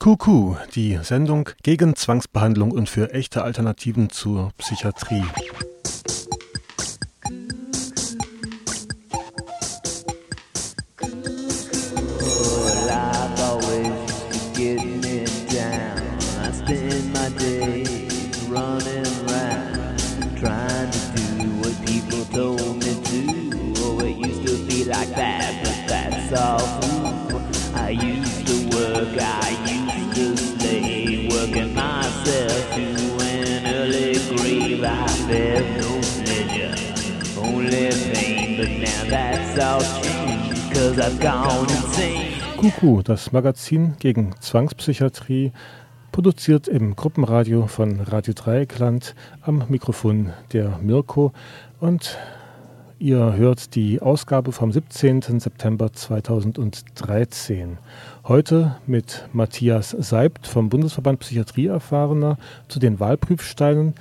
Kuku, die Sendung gegen Zwangsbehandlung und für echte Alternativen zur Psychiatrie. Kuku, das Magazin gegen Zwangspsychiatrie, produziert im Gruppenradio von Radio Dreieckland am Mikrofon der Mirko und ihr hört die Ausgabe vom 17. September 2013. Heute mit Matthias Seibt vom Bundesverband Psychiatrieerfahrener zu den Wahlprüfsteinen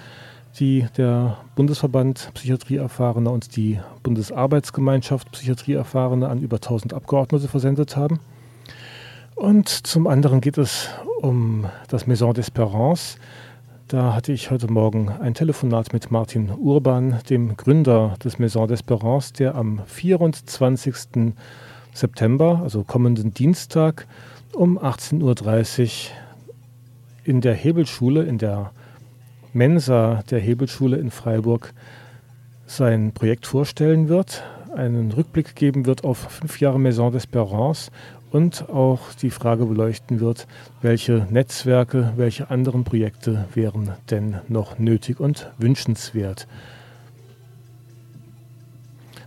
die der Bundesverband Psychiatrieerfahrener und die Bundesarbeitsgemeinschaft Psychiatrieerfahrene an über 1000 Abgeordnete versendet haben. Und zum anderen geht es um das Maison d'Espérance. Da hatte ich heute Morgen ein Telefonat mit Martin Urban, dem Gründer des Maison d'Espérance, der am 24. September, also kommenden Dienstag, um 18.30 Uhr in der Hebelschule, in der Mensa der Hebelschule in Freiburg sein Projekt vorstellen wird, einen Rückblick geben wird auf fünf Jahre Maison d'Espérance und auch die Frage beleuchten wird, welche Netzwerke, welche anderen Projekte wären denn noch nötig und wünschenswert.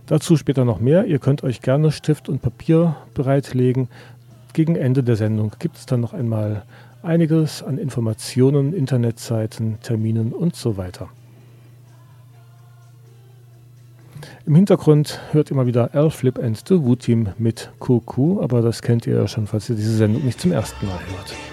Dazu später noch mehr. Ihr könnt euch gerne Stift und Papier bereitlegen. Gegen Ende der Sendung gibt es dann noch einmal einiges an Informationen, Internetseiten, Terminen und so weiter. Im Hintergrund hört immer wieder Al Flip and the Wu Team mit QQ, aber das kennt ihr ja schon, falls ihr diese Sendung nicht zum ersten Mal hört.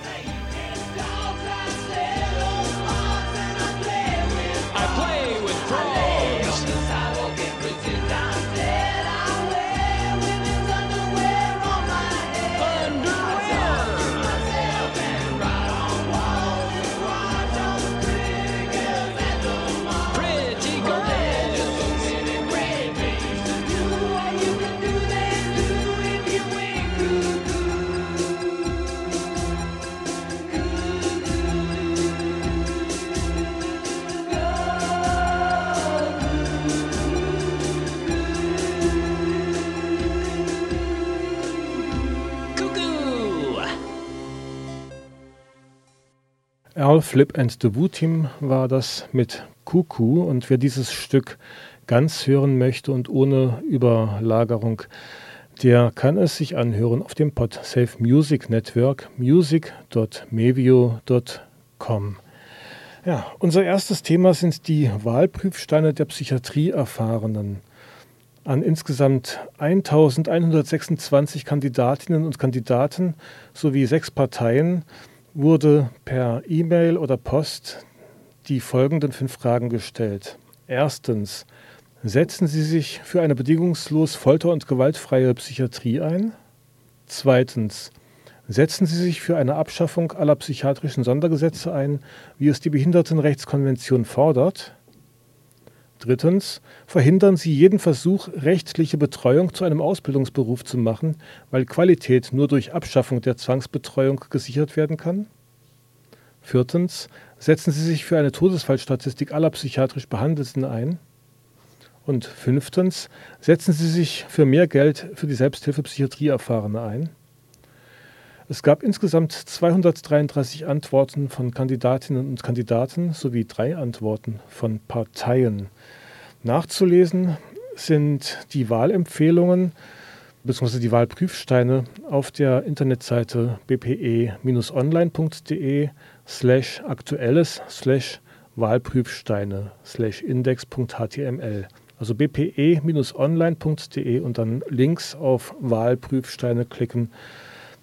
Earl Flip and the Wu Team war das mit Kuku und wer dieses Stück ganz hören möchte und ohne Überlagerung, der kann es sich anhören auf dem PodSafe Music Network music.mevio.com. Ja, unser erstes Thema sind die Wahlprüfsteine der Psychiatrieerfahrenen. An insgesamt 1126 Kandidatinnen und Kandidaten sowie sechs Parteien wurde per E-Mail oder Post die folgenden fünf Fragen gestellt. Erstens, setzen Sie sich für eine bedingungslos folter- und gewaltfreie Psychiatrie ein? Zweitens, setzen Sie sich für eine Abschaffung aller psychiatrischen Sondergesetze ein, wie es die Behindertenrechtskonvention fordert? Drittens, verhindern Sie jeden Versuch, rechtliche Betreuung zu einem Ausbildungsberuf zu machen, weil Qualität nur durch Abschaffung der Zwangsbetreuung gesichert werden kann. Viertens, setzen Sie sich für eine Todesfallstatistik aller psychiatrisch Behandelten ein. Und fünftens, setzen Sie sich für mehr Geld für die Selbsthilfe Psychiatrieerfahrene ein. Es gab insgesamt 233 Antworten von Kandidatinnen und Kandidaten sowie drei Antworten von Parteien. Nachzulesen sind die Wahlempfehlungen bzw. die Wahlprüfsteine auf der Internetseite bpe-online.de slash aktuelles slash Wahlprüfsteine slash index.html. Also bpe-online.de und dann links auf Wahlprüfsteine klicken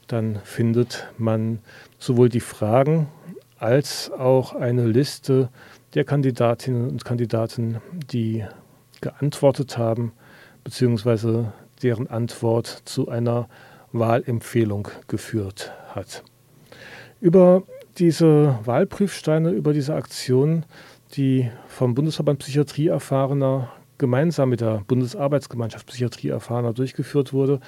dann findet man sowohl die Fragen als auch eine Liste der Kandidatinnen und Kandidaten, die geantwortet haben, beziehungsweise deren Antwort zu einer Wahlempfehlung geführt hat. Über diese Wahlprüfsteine, über diese Aktion, die vom Bundesverband Psychiatrie Erfahrener gemeinsam mit der Bundesarbeitsgemeinschaft Psychiatrie Erfahrener durchgeführt wurde,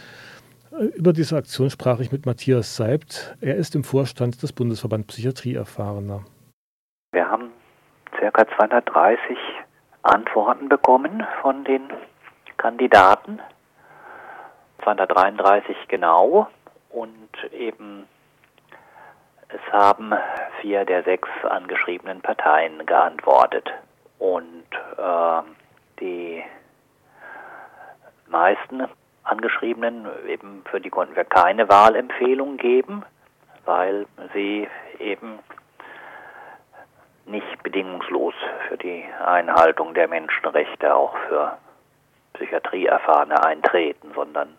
über diese Aktion sprach ich mit Matthias Seibt. Er ist im Vorstand des Bundesverband Psychiatrie Erfahrener. Wir haben ca. 230 Antworten bekommen von den Kandidaten. 233 genau und eben es haben vier der sechs angeschriebenen Parteien geantwortet und äh, die meisten Angeschriebenen, eben für die konnten wir keine Wahlempfehlung geben, weil sie eben nicht bedingungslos für die Einhaltung der Menschenrechte auch für Psychiatrieerfahrene eintreten, sondern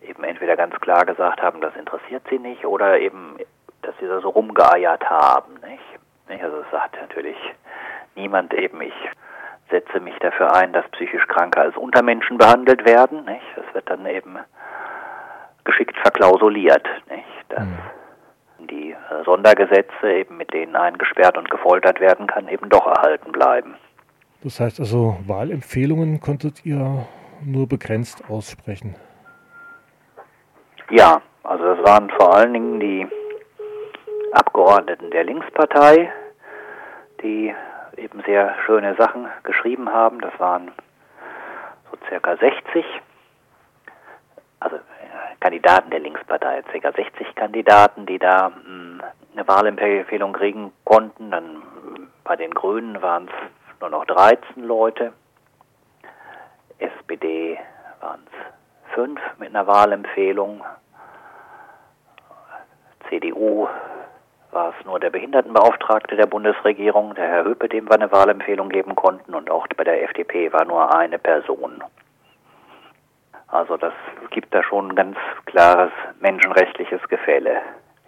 eben entweder ganz klar gesagt haben, das interessiert sie nicht, oder eben, dass sie da so rumgeeiert haben. Nicht? Also es sagt natürlich niemand eben, ich setze mich dafür ein, dass psychisch Kranke als Untermenschen behandelt werden. Nicht? Das wird dann eben geschickt verklausuliert. Nicht? Dass mhm. die äh, Sondergesetze, eben mit denen eingesperrt und gefoltert werden kann, eben doch erhalten bleiben. Das heißt also, Wahlempfehlungen konntet ihr nur begrenzt aussprechen? Ja, also das waren vor allen Dingen die Abgeordneten der Linkspartei, die eben sehr schöne Sachen geschrieben haben. Das waren so circa 60, also äh, Kandidaten der Linkspartei, circa 60 Kandidaten, die da hm, eine Wahlempfehlung kriegen konnten. Dann hm, bei den Grünen waren es nur noch 13 Leute. SPD waren es fünf mit einer Wahlempfehlung. CDU war es nur der Behindertenbeauftragte der Bundesregierung, der Herr Höpe, dem wir eine Wahlempfehlung geben konnten, und auch bei der FDP war nur eine Person. Also das gibt da schon ein ganz klares menschenrechtliches Gefälle.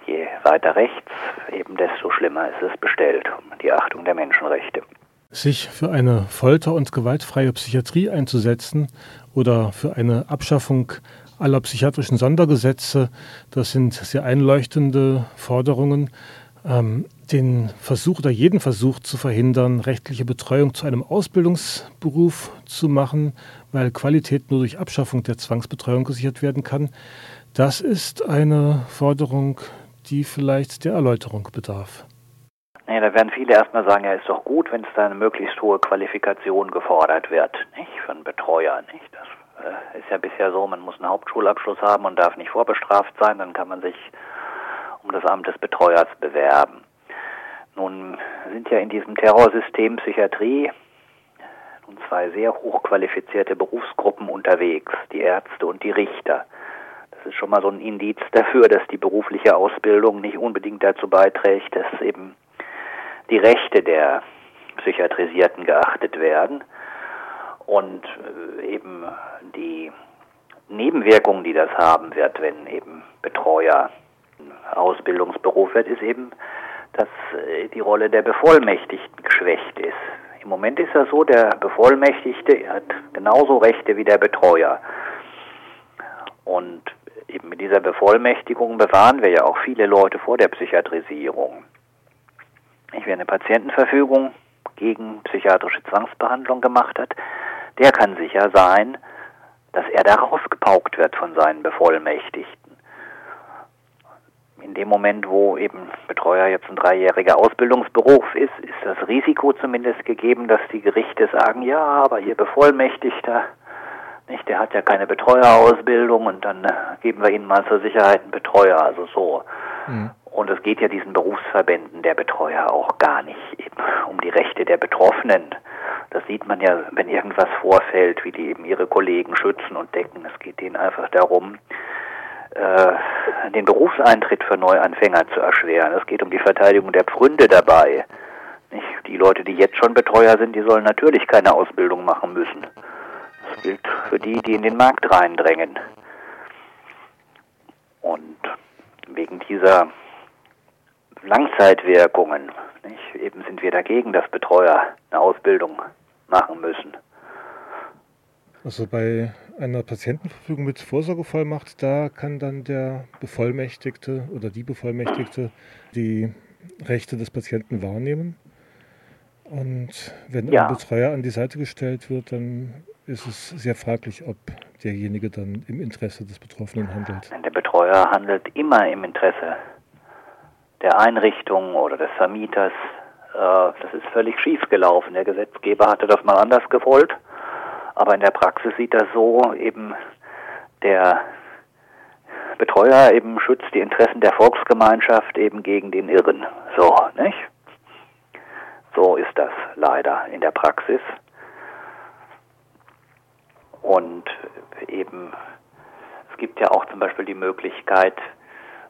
Je weiter rechts, eben desto schlimmer ist es bestellt, die Achtung der Menschenrechte. Sich für eine folter- und gewaltfreie Psychiatrie einzusetzen oder für eine Abschaffung aller psychiatrischen Sondergesetze. Das sind sehr einleuchtende Forderungen. Ähm, den Versuch oder jeden Versuch zu verhindern, rechtliche Betreuung zu einem Ausbildungsberuf zu machen, weil Qualität nur durch Abschaffung der Zwangsbetreuung gesichert werden kann, das ist eine Forderung, die vielleicht der Erläuterung bedarf. Nee, da werden viele erstmal sagen, ja, ist doch gut, wenn es da eine möglichst hohe Qualifikation gefordert wird, nicht? Einen Betreuer, nicht? Das äh, ist ja bisher so, man muss einen Hauptschulabschluss haben und darf nicht vorbestraft sein, dann kann man sich um das Amt des Betreuers bewerben. Nun sind ja in diesem Terrorsystem Psychiatrie nun zwei sehr hochqualifizierte Berufsgruppen unterwegs, die Ärzte und die Richter. Das ist schon mal so ein Indiz dafür, dass die berufliche Ausbildung nicht unbedingt dazu beiträgt, dass eben die Rechte der Psychiatrisierten geachtet werden und äh, eben die Nebenwirkungen, die das haben wird, wenn eben Betreuer Ausbildungsberuf wird, ist eben, dass äh, die Rolle der Bevollmächtigten geschwächt ist. Im Moment ist das so, der Bevollmächtigte hat genauso Rechte wie der Betreuer. Und eben mit dieser Bevollmächtigung bewahren wir ja auch viele Leute vor der Psychiatrisierung. Ich, wer eine Patientenverfügung gegen psychiatrische Zwangsbehandlung gemacht hat, der kann sicher sein, dass er da rausgepaukt wird von seinen Bevollmächtigten. In dem Moment, wo eben Betreuer jetzt ein dreijähriger Ausbildungsberuf ist, ist das Risiko zumindest gegeben, dass die Gerichte sagen, ja, aber ihr Bevollmächtigter, nicht, der hat ja keine Betreuerausbildung und dann geben wir ihnen mal zur Sicherheit einen Betreuer, also so. Mhm. Und es geht ja diesen Berufsverbänden der Betreuer auch gar nicht eben um die Rechte der Betroffenen. Das sieht man ja, wenn irgendwas vorfällt, wie die eben ihre Kollegen schützen und decken. Es geht ihnen einfach darum, äh, den Berufseintritt für Neuanfänger zu erschweren. Es geht um die Verteidigung der Pfründe dabei. Nicht? Die Leute, die jetzt schon Betreuer sind, die sollen natürlich keine Ausbildung machen müssen. Das gilt für die, die in den Markt reindrängen. Und wegen dieser Langzeitwirkungen. Nicht? Eben sind wir dagegen, dass Betreuer eine Ausbildung machen müssen. Also bei einer Patientenverfügung mit Vorsorgevollmacht, da kann dann der Bevollmächtigte oder die Bevollmächtigte die Rechte des Patienten wahrnehmen. Und wenn ja. ein Betreuer an die Seite gestellt wird, dann ist es sehr fraglich, ob derjenige dann im Interesse des Betroffenen handelt. Der Betreuer handelt immer im Interesse der Einrichtung oder des Vermieters. Äh, das ist völlig schief gelaufen. Der Gesetzgeber hatte das mal anders gewollt. Aber in der Praxis sieht das so, eben der Betreuer eben schützt die Interessen der Volksgemeinschaft eben gegen den Irren. So, nicht? So ist das leider in der Praxis. Und eben, es gibt ja auch zum Beispiel die Möglichkeit,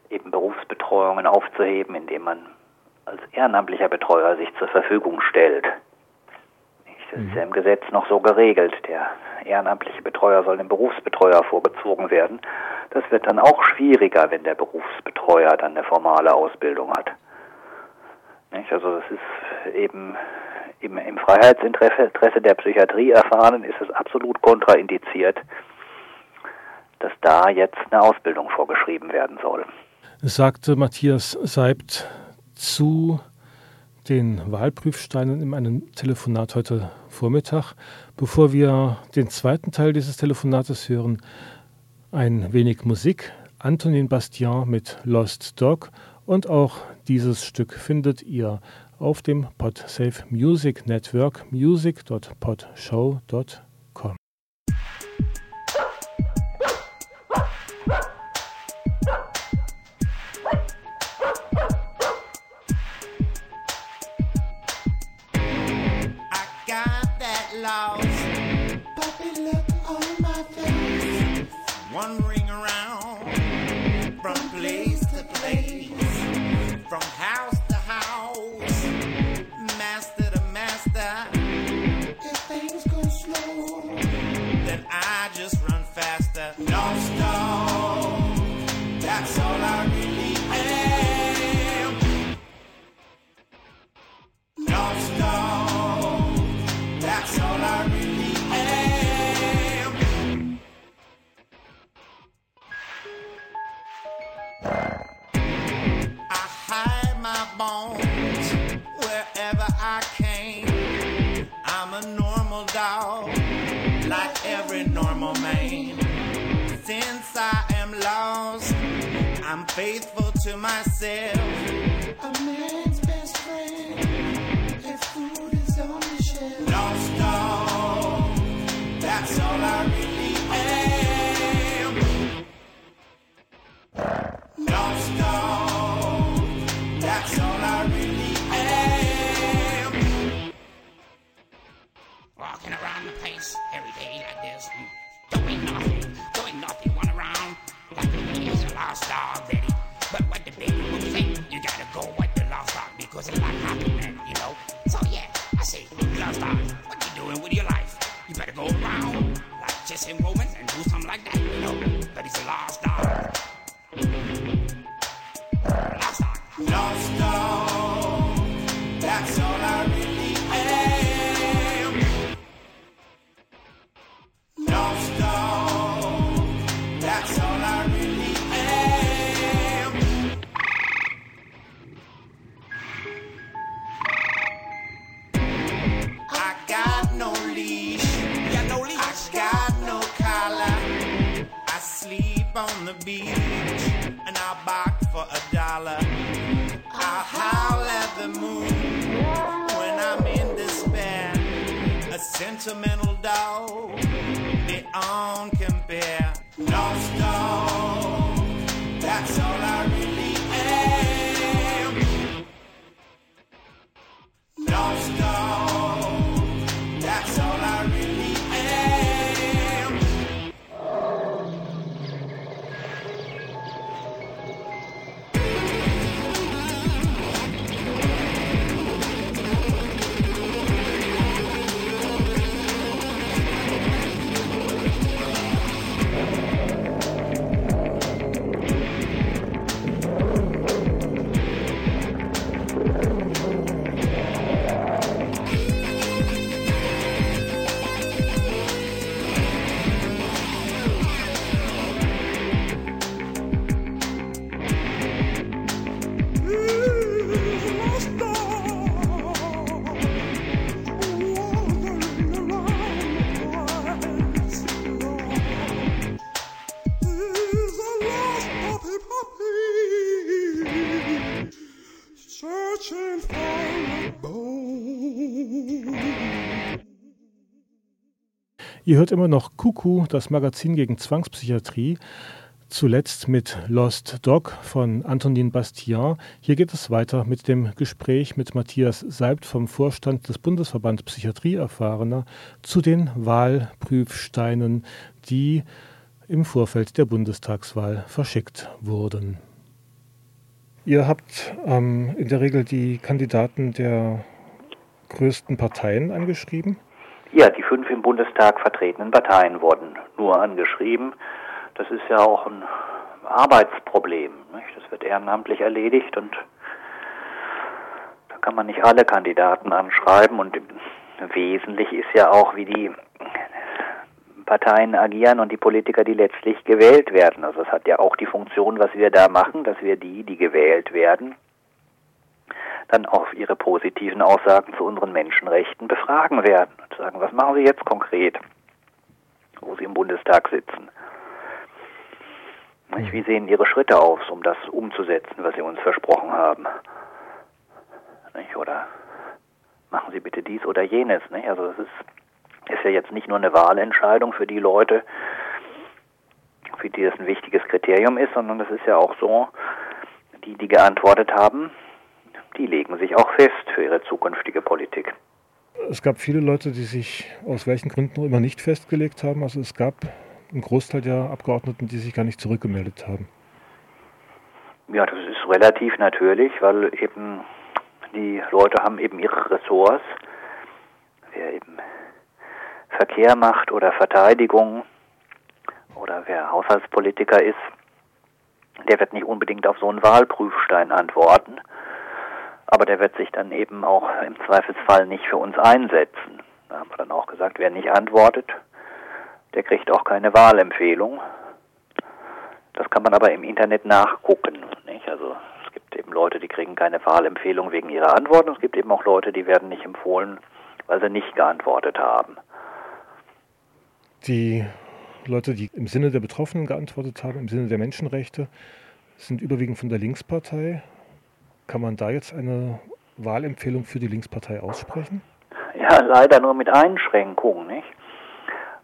eben Berufsbetreuungen aufzuheben, indem man als ehrenamtlicher Betreuer sich zur Verfügung stellt. Das ist ja im Gesetz noch so geregelt. Der ehrenamtliche Betreuer soll dem Berufsbetreuer vorgezogen werden. Das wird dann auch schwieriger, wenn der Berufsbetreuer dann eine formale Ausbildung hat. Also das ist eben im, im Freiheitsinteresse der Psychiatrie erfahren, ist es absolut kontraindiziert, dass da jetzt eine Ausbildung vorgeschrieben werden soll. Sagte Matthias Seibt zu den Wahlprüfsteinen in einem Telefonat heute Vormittag. Bevor wir den zweiten Teil dieses Telefonates hören, ein wenig Musik. Antonin Bastian mit Lost Dog und auch dieses Stück findet ihr auf dem PodSafe Music Network music.podshow.com. faithful to myself. Ihr hört immer noch Kuku, das Magazin gegen Zwangspsychiatrie. Zuletzt mit Lost Dog von Antonin Bastian. Hier geht es weiter mit dem Gespräch mit Matthias Seibt vom Vorstand des Bundesverband Psychiatrie Erfahrener zu den Wahlprüfsteinen, die im Vorfeld der Bundestagswahl verschickt wurden. Ihr habt ähm, in der Regel die Kandidaten der größten Parteien angeschrieben? Ja, die fünf im Bundestag vertretenen Parteien wurden nur angeschrieben. Das ist ja auch ein Arbeitsproblem. Nicht? Das wird ehrenamtlich erledigt und da kann man nicht alle Kandidaten anschreiben und wesentlich ist ja auch, wie die Parteien agieren und die Politiker, die letztlich gewählt werden. Also es hat ja auch die Funktion, was wir da machen, dass wir die, die gewählt werden, dann auf ihre positiven Aussagen zu unseren Menschenrechten befragen werden und sagen, was machen Sie jetzt konkret, wo Sie im Bundestag sitzen. Wie sehen Ihre Schritte aus, um das umzusetzen, was Sie uns versprochen haben? Oder machen Sie bitte dies oder jenes. Also es ist, ist ja jetzt nicht nur eine Wahlentscheidung für die Leute, für die das ein wichtiges Kriterium ist, sondern es ist ja auch so, die, die geantwortet haben, die legen sich auch fest für ihre zukünftige Politik. Es gab viele Leute, die sich aus welchen Gründen immer nicht festgelegt haben. Also es gab einen Großteil der Abgeordneten, die sich gar nicht zurückgemeldet haben. Ja, das ist relativ natürlich, weil eben die Leute haben eben ihre Ressorts. Wer eben Verkehr macht oder Verteidigung oder wer Haushaltspolitiker ist, der wird nicht unbedingt auf so einen Wahlprüfstein antworten aber der wird sich dann eben auch im Zweifelsfall nicht für uns einsetzen. Da haben wir dann auch gesagt, wer nicht antwortet, der kriegt auch keine Wahlempfehlung. Das kann man aber im Internet nachgucken. Nicht? Also es gibt eben Leute, die kriegen keine Wahlempfehlung wegen ihrer Antworten. Es gibt eben auch Leute, die werden nicht empfohlen, weil sie nicht geantwortet haben. Die Leute, die im Sinne der Betroffenen geantwortet haben, im Sinne der Menschenrechte, sind überwiegend von der Linkspartei. Kann man da jetzt eine Wahlempfehlung für die Linkspartei aussprechen? Ja, leider nur mit Einschränkungen, nicht?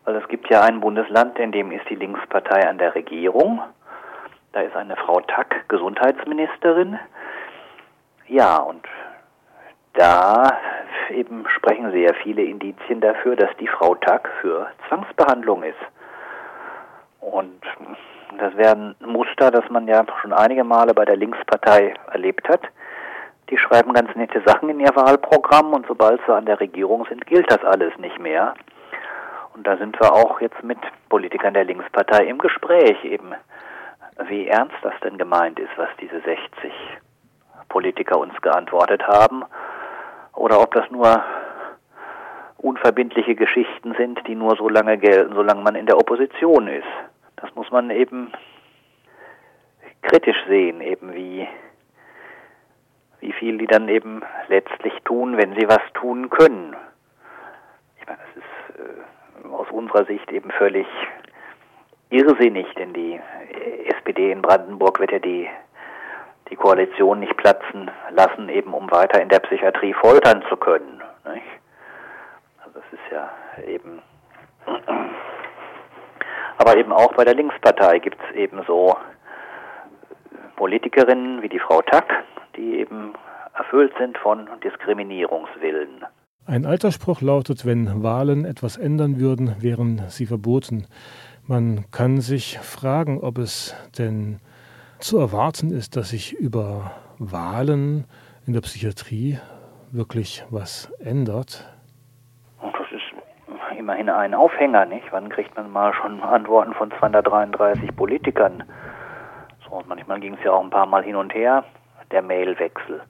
Weil es gibt ja ein Bundesland, in dem ist die Linkspartei an der Regierung. Da ist eine Frau Tack Gesundheitsministerin. Ja, und da eben sprechen sehr viele Indizien dafür, dass die Frau Tack für Zwangsbehandlung ist. Und das wäre ein Muster, das man ja schon einige Male bei der Linkspartei erlebt hat. Die schreiben ganz nette Sachen in ihr Wahlprogramm und sobald sie an der Regierung sind, gilt das alles nicht mehr. Und da sind wir auch jetzt mit Politikern der Linkspartei im Gespräch eben, wie ernst das denn gemeint ist, was diese 60 Politiker uns geantwortet haben, oder ob das nur unverbindliche Geschichten sind, die nur so lange gelten, solange man in der Opposition ist. Das muss man eben kritisch sehen, eben wie, wie viel die dann eben letztlich tun, wenn sie was tun können. Ich meine, das ist äh, aus unserer Sicht eben völlig irrsinnig, denn die SPD in Brandenburg wird ja die, die Koalition nicht platzen lassen, eben um weiter in der Psychiatrie foltern zu können. Nicht? Also das ist ja eben aber eben auch bei der Linkspartei gibt es eben so Politikerinnen wie die Frau Tack, die eben erfüllt sind von Diskriminierungswillen. Ein alter Spruch lautet, wenn Wahlen etwas ändern würden, wären sie verboten. Man kann sich fragen, ob es denn zu erwarten ist, dass sich über Wahlen in der Psychiatrie wirklich was ändert immerhin einen Aufhänger, nicht? Wann kriegt man mal schon Antworten von 233 Politikern? So, und manchmal ging es ja auch ein paar Mal hin und her, der Mailwechsel.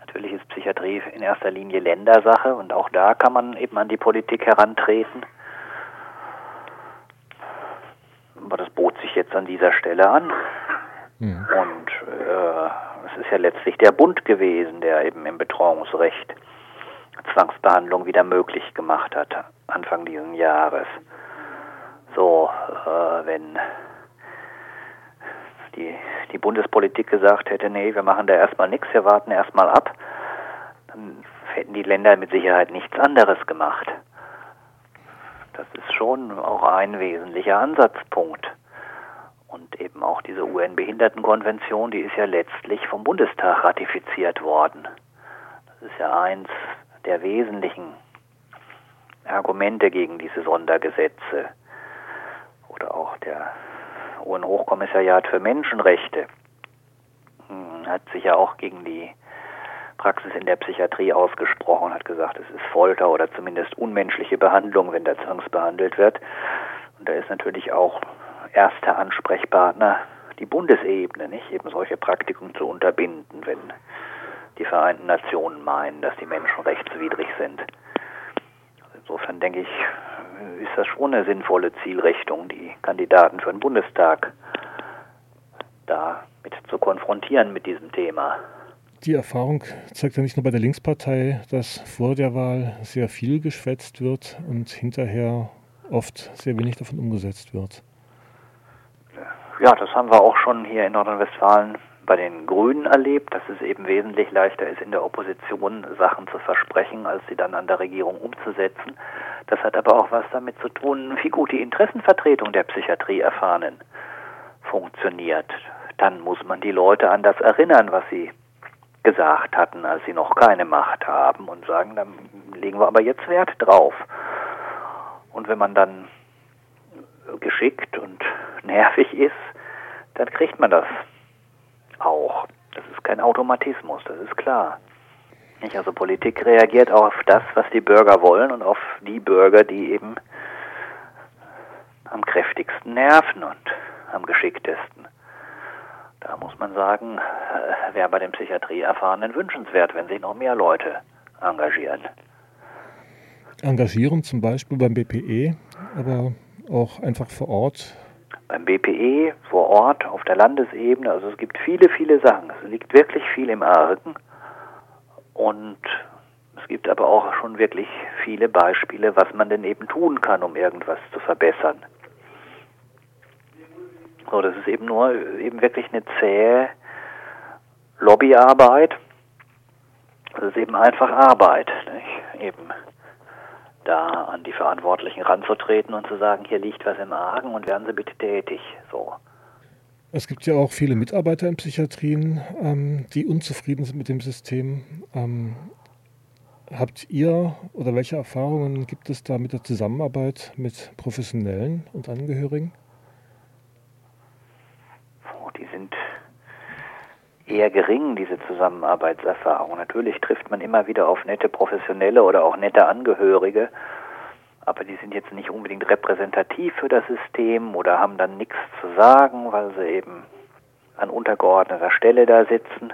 Natürlich ist Psychiatrie in erster Linie Ländersache und auch da kann man eben an die Politik herantreten. Aber das bot sich jetzt an dieser Stelle an. Ja. Und äh, es ist ja letztlich der Bund gewesen, der eben im Betreuungsrecht Zwangsbehandlung wieder möglich gemacht hat, Anfang dieses Jahres. So, äh, wenn die, die Bundespolitik gesagt hätte, nee, wir machen da erstmal nichts, wir warten erstmal ab, dann hätten die Länder mit Sicherheit nichts anderes gemacht. Das ist schon auch ein wesentlicher Ansatzpunkt. Und eben auch diese UN-Behindertenkonvention, die ist ja letztlich vom Bundestag ratifiziert worden. Das ist ja eins der wesentlichen Argumente gegen diese Sondergesetze. Oder auch der UN-Hochkommissariat für Menschenrechte hm, hat sich ja auch gegen die Praxis in der Psychiatrie ausgesprochen, hat gesagt, es ist Folter oder zumindest unmenschliche Behandlung, wenn da zwangsbehandelt wird. Und da ist natürlich auch erster Ansprechpartner die Bundesebene, nicht eben solche Praktiken zu unterbinden, wenn die Vereinten Nationen meinen, dass die Menschen rechtswidrig sind. Insofern denke ich, ist das schon eine sinnvolle Zielrichtung, die Kandidaten für den Bundestag da mit zu konfrontieren mit diesem Thema. Die Erfahrung zeigt ja nicht nur bei der Linkspartei, dass vor der Wahl sehr viel geschwätzt wird und hinterher oft sehr wenig davon umgesetzt wird. Ja, das haben wir auch schon hier in Nordrhein-Westfalen bei den Grünen erlebt, dass es eben wesentlich leichter ist, in der Opposition Sachen zu versprechen, als sie dann an der Regierung umzusetzen. Das hat aber auch was damit zu tun, wie gut die Interessenvertretung der Psychiatrie erfahren funktioniert. Dann muss man die Leute an das erinnern, was sie gesagt hatten, als sie noch keine Macht haben und sagen, dann legen wir aber jetzt Wert drauf. Und wenn man dann geschickt und nervig ist, dann kriegt man das auch. Das ist kein Automatismus, das ist klar. Nicht? Also Politik reagiert auch auf das, was die Bürger wollen und auf die Bürger, die eben am kräftigsten nerven und am geschicktesten. Da muss man sagen, äh, wäre bei den Psychiatrieerfahrenen wünschenswert, wenn sich noch mehr Leute engagieren. Engagieren zum Beispiel beim BPE, aber auch einfach vor Ort beim BPE vor Ort auf der Landesebene. Also es gibt viele, viele Sachen. Es liegt wirklich viel im Argen. Und es gibt aber auch schon wirklich viele Beispiele, was man denn eben tun kann, um irgendwas zu verbessern. So, das ist eben nur eben wirklich eine zähe Lobbyarbeit. Das ist eben einfach Arbeit. Nicht? Eben da an die Verantwortlichen ranzutreten und zu sagen, hier liegt was im Argen und werden Sie bitte tätig. So. Es gibt ja auch viele Mitarbeiter in Psychiatrien, ähm, die unzufrieden sind mit dem System. Ähm, habt ihr oder welche Erfahrungen gibt es da mit der Zusammenarbeit mit Professionellen und Angehörigen? Oh, die sind eher gering, diese Zusammenarbeitserfahrung. Natürlich trifft man immer wieder auf nette Professionelle oder auch nette Angehörige, aber die sind jetzt nicht unbedingt repräsentativ für das System oder haben dann nichts zu sagen, weil sie eben an untergeordneter Stelle da sitzen.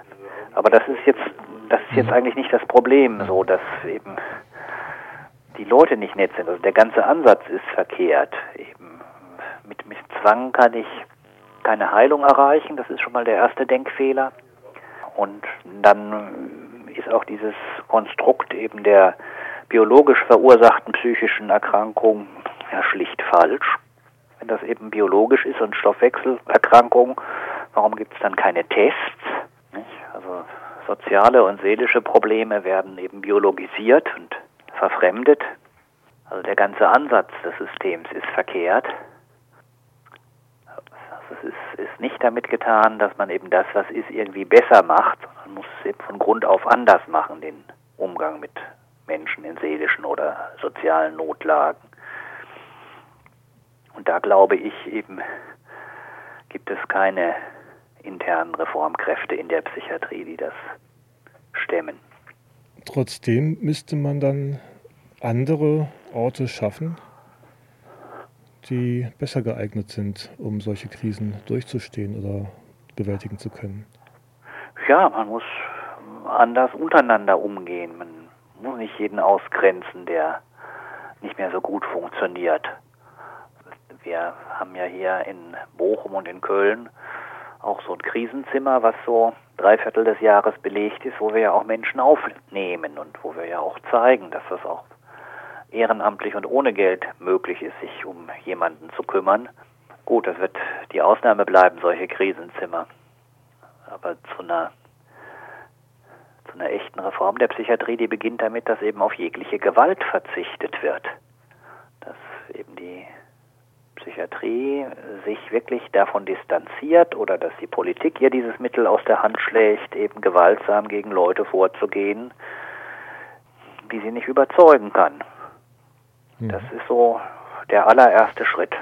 Aber das ist jetzt, das ist jetzt eigentlich nicht das Problem, so dass eben die Leute nicht nett sind. Also der ganze Ansatz ist verkehrt. Eben mit, mit Zwang kann ich keine Heilung erreichen. Das ist schon mal der erste Denkfehler. Und dann ist auch dieses Konstrukt eben der biologisch verursachten psychischen Erkrankung ja schlicht falsch. Wenn das eben biologisch ist und Stoffwechselerkrankung, warum gibt es dann keine Tests? Also soziale und seelische Probleme werden eben biologisiert und verfremdet. Also der ganze Ansatz des Systems ist verkehrt es ist, ist nicht damit getan, dass man eben das, was ist, irgendwie besser macht, Man muss es eben von Grund auf anders machen, den Umgang mit Menschen in seelischen oder sozialen Notlagen. Und da glaube ich eben, gibt es keine internen Reformkräfte in der Psychiatrie, die das stemmen. Trotzdem müsste man dann andere Orte schaffen, die besser geeignet sind, um solche Krisen durchzustehen oder bewältigen zu können? Ja, man muss anders untereinander umgehen. Man muss nicht jeden ausgrenzen, der nicht mehr so gut funktioniert. Wir haben ja hier in Bochum und in Köln auch so ein Krisenzimmer, was so drei Viertel des Jahres belegt ist, wo wir ja auch Menschen aufnehmen und wo wir ja auch zeigen, dass das auch ehrenamtlich und ohne Geld möglich ist, sich um jemanden zu kümmern. Gut, das wird die Ausnahme bleiben, solche Krisenzimmer. Aber zu einer, zu einer echten Reform der Psychiatrie, die beginnt damit, dass eben auf jegliche Gewalt verzichtet wird. Das eben die Psychiatrie sich wirklich davon distanziert oder dass die Politik ihr dieses Mittel aus der Hand schlägt, eben gewaltsam gegen Leute vorzugehen, die sie nicht überzeugen kann. Mhm. Das ist so der allererste Schritt.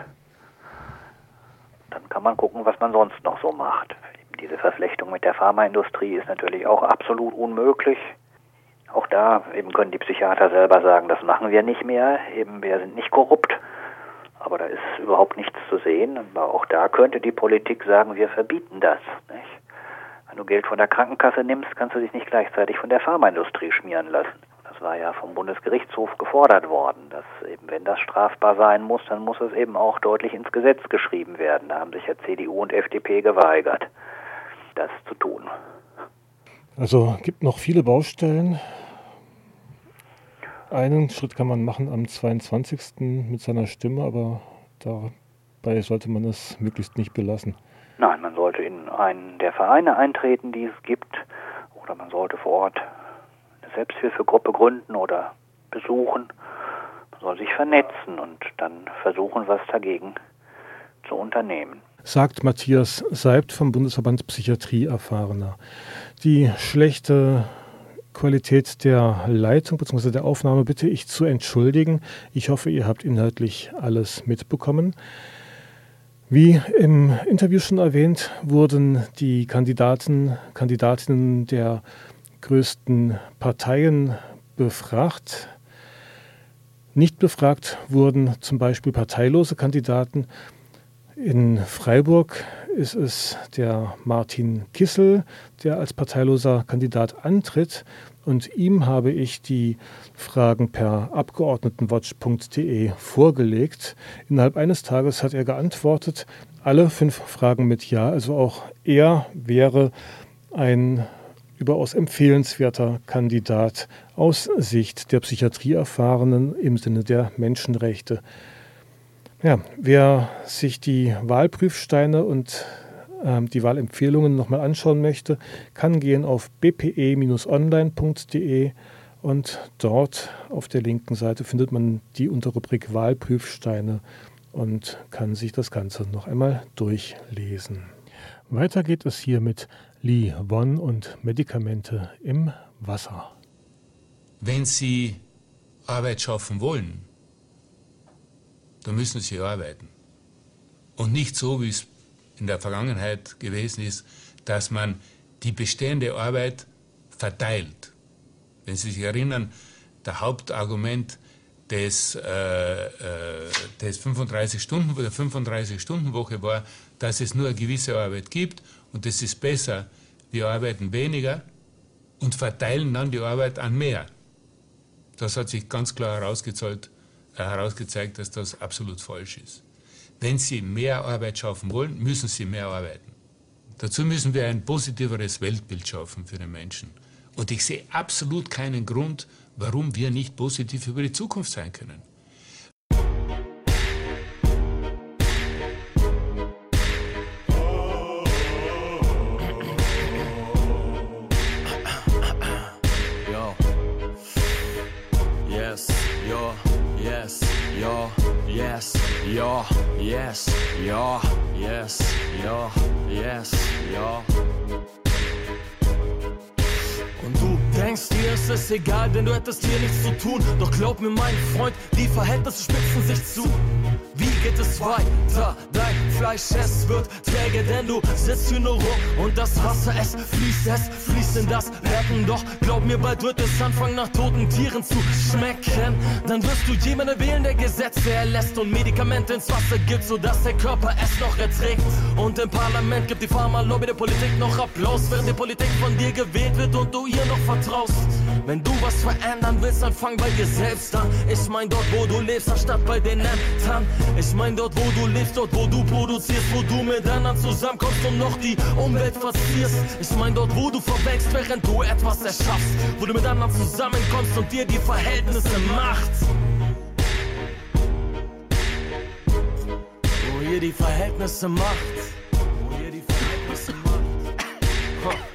Dann kann man gucken, was man sonst noch so macht. Diese Verflechtung mit der Pharmaindustrie ist natürlich auch absolut unmöglich. Auch da eben können die Psychiater selber sagen, das machen wir nicht mehr, eben wir sind nicht korrupt. Aber da ist überhaupt nichts zu sehen. Aber auch da könnte die Politik sagen, wir verbieten das. Nicht? Wenn du Geld von der Krankenkasse nimmst, kannst du dich nicht gleichzeitig von der Pharmaindustrie schmieren lassen. War ja vom Bundesgerichtshof gefordert worden, dass eben, wenn das strafbar sein muss, dann muss es eben auch deutlich ins Gesetz geschrieben werden. Da haben sich ja CDU und FDP geweigert, das zu tun. Also gibt noch viele Baustellen. Einen Schritt kann man machen am 22. mit seiner Stimme, aber dabei sollte man es möglichst nicht belassen. Nein, man sollte in einen der Vereine eintreten, die es gibt, oder man sollte vor Ort Selbsthilfegruppe gründen oder besuchen. Man soll sich vernetzen und dann versuchen, was dagegen zu unternehmen. Sagt Matthias Seibt vom Bundesverband Psychiatrie Erfahrener. Die schlechte Qualität der Leitung bzw. der Aufnahme bitte ich zu entschuldigen. Ich hoffe, ihr habt inhaltlich alles mitbekommen. Wie im Interview schon erwähnt, wurden die Kandidaten, Kandidatinnen der größten Parteien befragt. Nicht befragt wurden zum Beispiel parteilose Kandidaten. In Freiburg ist es der Martin Kissel, der als parteiloser Kandidat antritt. Und ihm habe ich die Fragen per abgeordnetenwatch.de vorgelegt. Innerhalb eines Tages hat er geantwortet, alle fünf Fragen mit Ja. Also auch er wäre ein überaus empfehlenswerter Kandidat aus Sicht der Psychiatrieerfahrenen im Sinne der Menschenrechte. Ja, wer sich die Wahlprüfsteine und ähm, die Wahlempfehlungen nochmal anschauen möchte, kann gehen auf bpe-online.de und dort auf der linken Seite findet man die Unterrubrik Wahlprüfsteine und kann sich das Ganze noch einmal durchlesen. Weiter geht es hier mit Lee Won und Medikamente im Wasser. Wenn Sie Arbeit schaffen wollen, da müssen sie arbeiten. Und nicht so, wie es in der Vergangenheit gewesen ist, dass man die bestehende Arbeit verteilt. Wenn Sie sich erinnern, der Hauptargument des, äh, äh, des 35 Stunden, der 35-Stunden-Woche war, dass es nur eine gewisse Arbeit gibt und es ist besser, wir arbeiten weniger und verteilen dann die Arbeit an mehr. Das hat sich ganz klar herausgezahlt äh, herausgezeigt, dass das absolut falsch ist. Wenn Sie mehr Arbeit schaffen wollen, müssen Sie mehr arbeiten. Dazu müssen wir ein positiveres Weltbild schaffen für den Menschen. Und ich sehe absolut keinen Grund, warum wir nicht positiv über die Zukunft sein können. Ja, yes, ja, yes, ja, yes, ja. Und du denkst dir, es ist egal, denn du hättest hier nichts zu tun. Doch glaub mir, mein Freund, die Verhältnisse spitzen sich zu. Wie geht es weiter? Dein Fleisch, es wird träge, denn du sitzt hier nur rum und das Wasser, es fließt, es fließt in das Becken. Doch glaub mir, bald wird es anfangen, nach toten Tieren zu schmecken. Dann wirst du jemanden wählen, der Gesetze erlässt und Medikamente ins Wasser gibt, sodass der Körper es noch erträgt. Und im Parlament gibt die Pharma-Lobby der Politik noch Applaus, während die Politik von dir gewählt wird und du ihr noch vertraust. Wenn du was verändern willst, dann fang bei dir selbst an. Ich mein dort, wo du lebst, anstatt bei den Ämtern. Ich mein dort, wo du lebst, dort, wo du produzierst, wo du mit anderen zusammenkommst und noch die Umwelt verzierst. Ich mein dort, wo du verwächst, während du etwas erschaffst. Wo du mit anderen zusammenkommst und dir die Verhältnisse macht. Wo ihr die Verhältnisse macht. Wo ihr die Verhältnisse macht.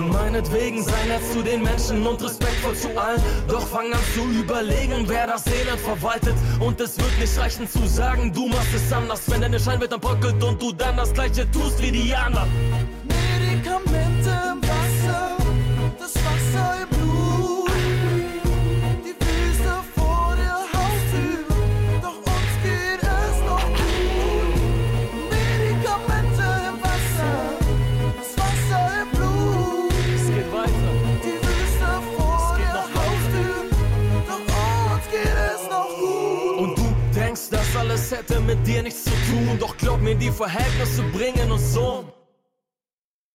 Und mein meinetwegen sei nett zu den Menschen und respektvoll zu allen. Doch fang an zu überlegen, wer das Elend verwaltet. Und es wird nicht reichen zu sagen, du machst es anders, wenn deine Scheinwelt dann bröckelt und du dann das gleiche tust wie die anderen. Medikamente mit dir nichts zu tun. Doch glaub mir, die Verhältnisse bringen uns um.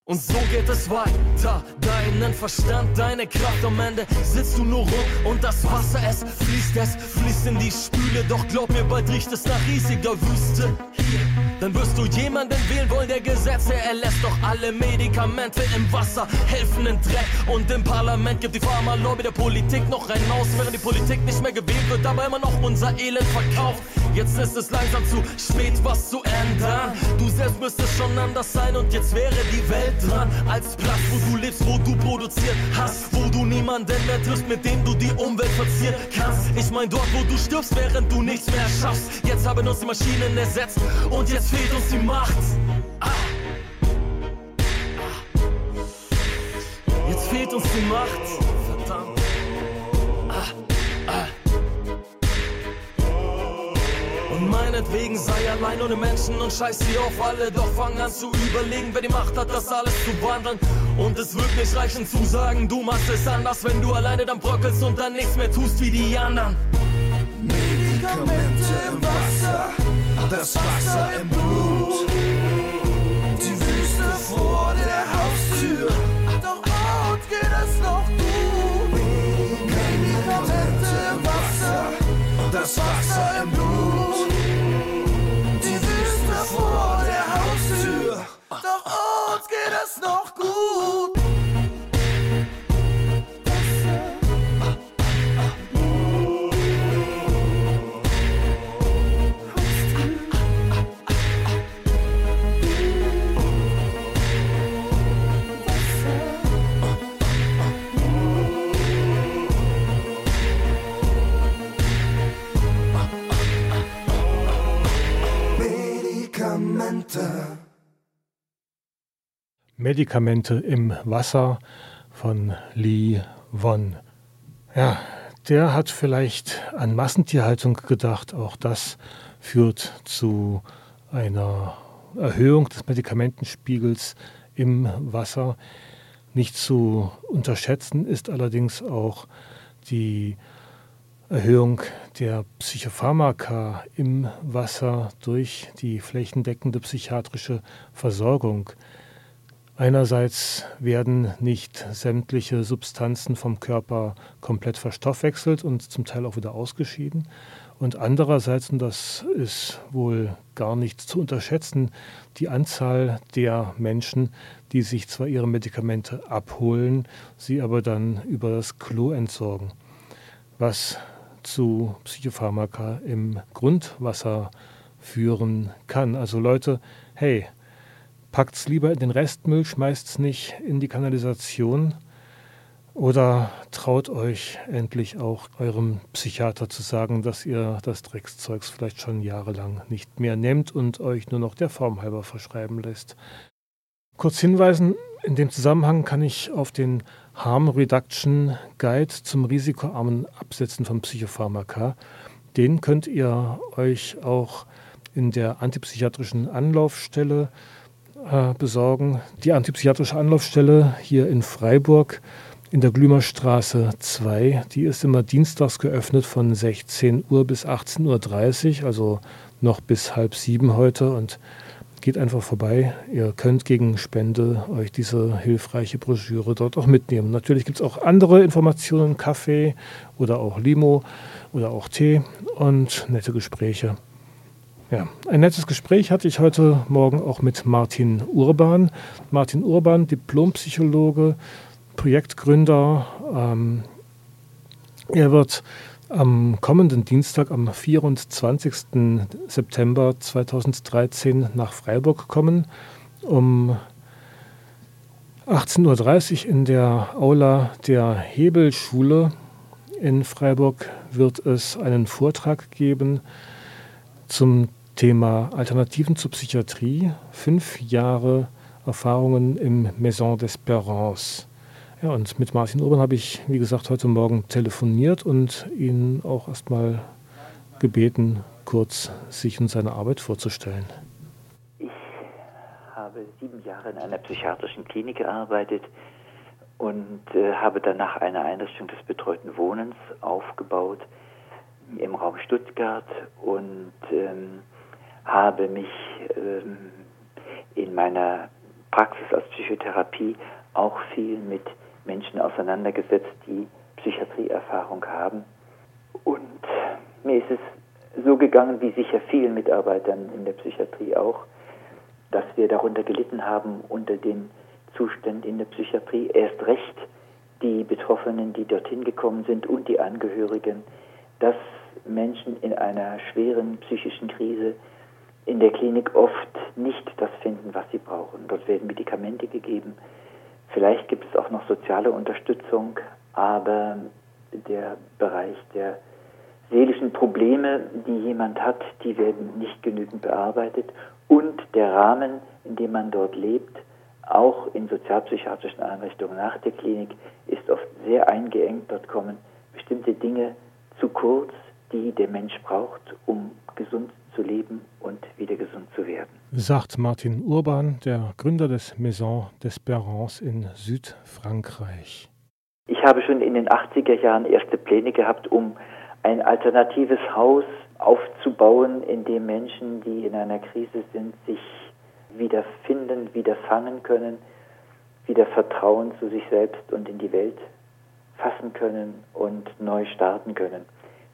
Und so geht es weiter, deinen Verstand, deine Kraft am Ende sitzt du nur rum und das Wasser, es fließt, es fließt in die Spüle, doch glaub mir, bald riecht es nach riesiger Wüste. Dann wirst du jemanden wählen wollen, der Gesetze erlässt, doch alle Medikamente im Wasser helfen in Dreck und im Parlament gibt die Pharma-Lobby der Politik noch einen aus, während die Politik nicht mehr gewählt wird, aber immer noch unser Elend verkauft. Jetzt ist es langsam zu spät, was zu ändern. Du selbst müsstest schon anders sein und jetzt wäre die Welt dran. Als Platz, wo du lebst, wo du produziert hast, wo du niemanden mehr triffst, mit dem du die Umwelt verzieren kannst. Ich mein dort, wo du stirbst, während du nichts mehr schaffst. Jetzt haben uns die Maschinen ersetzt und jetzt fehlt uns die Macht. Ah. Jetzt fehlt uns die Macht. Und meinetwegen sei allein ohne Menschen und scheiß sie auf alle. Doch fang an zu überlegen, wer die Macht hat, das alles zu wandeln. Und es wird nicht reichen zu sagen, du machst es anders, wenn du alleine dann bröckelst und dann nichts mehr tust wie die anderen. Medikamente im Wasser, das Wasser im Blut. Die Wüste vor der Haustür, doch uns geht es noch gut. Medikamente im Wasser, das Wasser im Blut. Vor der Haustür, doch uns geht es noch gut. Medikamente im Wasser von Lee Won. Ja, der hat vielleicht an Massentierhaltung gedacht. Auch das führt zu einer Erhöhung des Medikamentenspiegels im Wasser. Nicht zu unterschätzen ist allerdings auch die Erhöhung der Psychopharmaka im Wasser durch die flächendeckende psychiatrische Versorgung. Einerseits werden nicht sämtliche Substanzen vom Körper komplett verstoffwechselt und zum Teil auch wieder ausgeschieden. Und andererseits, und das ist wohl gar nicht zu unterschätzen, die Anzahl der Menschen, die sich zwar ihre Medikamente abholen, sie aber dann über das Klo entsorgen. Was zu Psychopharmaka im Grundwasser führen kann. Also Leute, hey, packt's lieber in den Restmüll, schmeißt's nicht in die Kanalisation oder traut euch endlich auch eurem Psychiater zu sagen, dass ihr das Dreckszeugs vielleicht schon jahrelang nicht mehr nehmt und euch nur noch der Form halber verschreiben lässt. Kurz hinweisen, in dem Zusammenhang kann ich auf den Harm Reduction Guide zum risikoarmen Absetzen von Psychopharmaka. Den könnt ihr euch auch in der antipsychiatrischen Anlaufstelle äh, besorgen. Die antipsychiatrische Anlaufstelle hier in Freiburg in der Glümerstraße 2, die ist immer dienstags geöffnet von 16 Uhr bis 18.30 Uhr, also noch bis halb sieben heute und geht einfach vorbei. Ihr könnt gegen Spende euch diese hilfreiche Broschüre dort auch mitnehmen. Natürlich gibt es auch andere Informationen, Kaffee oder auch Limo oder auch Tee und nette Gespräche. Ja, ein nettes Gespräch hatte ich heute Morgen auch mit Martin Urban. Martin Urban, Diplompsychologe, Projektgründer. Ähm, er wird am kommenden Dienstag, am 24. September 2013 nach Freiburg kommen, um 18.30 Uhr in der Aula der Hebelschule in Freiburg wird es einen Vortrag geben zum Thema Alternativen zur Psychiatrie. Fünf Jahre Erfahrungen im Maison d'Espérance. Ja, und mit Martin Urban habe ich, wie gesagt, heute Morgen telefoniert und ihn auch erstmal gebeten, kurz sich und seine Arbeit vorzustellen. Ich habe sieben Jahre in einer psychiatrischen Klinik gearbeitet und äh, habe danach eine Einrichtung des betreuten Wohnens aufgebaut im Raum Stuttgart und ähm, habe mich ähm, in meiner Praxis als Psychotherapie auch viel mit Menschen auseinandergesetzt, die Psychiatrieerfahrung haben. Und mir ist es so gegangen, wie sicher vielen Mitarbeitern in der Psychiatrie auch, dass wir darunter gelitten haben unter den Zuständen in der Psychiatrie. Erst recht die Betroffenen, die dorthin gekommen sind und die Angehörigen, dass Menschen in einer schweren psychischen Krise in der Klinik oft nicht das finden, was sie brauchen. Dort werden Medikamente gegeben. Vielleicht gibt es auch noch soziale Unterstützung, aber der Bereich der seelischen Probleme, die jemand hat, die werden nicht genügend bearbeitet und der Rahmen, in dem man dort lebt, auch in sozialpsychiatrischen Einrichtungen nach der Klinik, ist oft sehr eingeengt. Dort kommen bestimmte Dinge zu kurz, die der Mensch braucht, um gesund zu leben und wieder gesund zu werden. Sagt Martin Urban, der Gründer des Maison d'Espérance in Südfrankreich. Ich habe schon in den 80er Jahren erste Pläne gehabt, um ein alternatives Haus aufzubauen, in dem Menschen, die in einer Krise sind, sich wiederfinden, wieder fangen können, wieder Vertrauen zu sich selbst und in die Welt fassen können und neu starten können.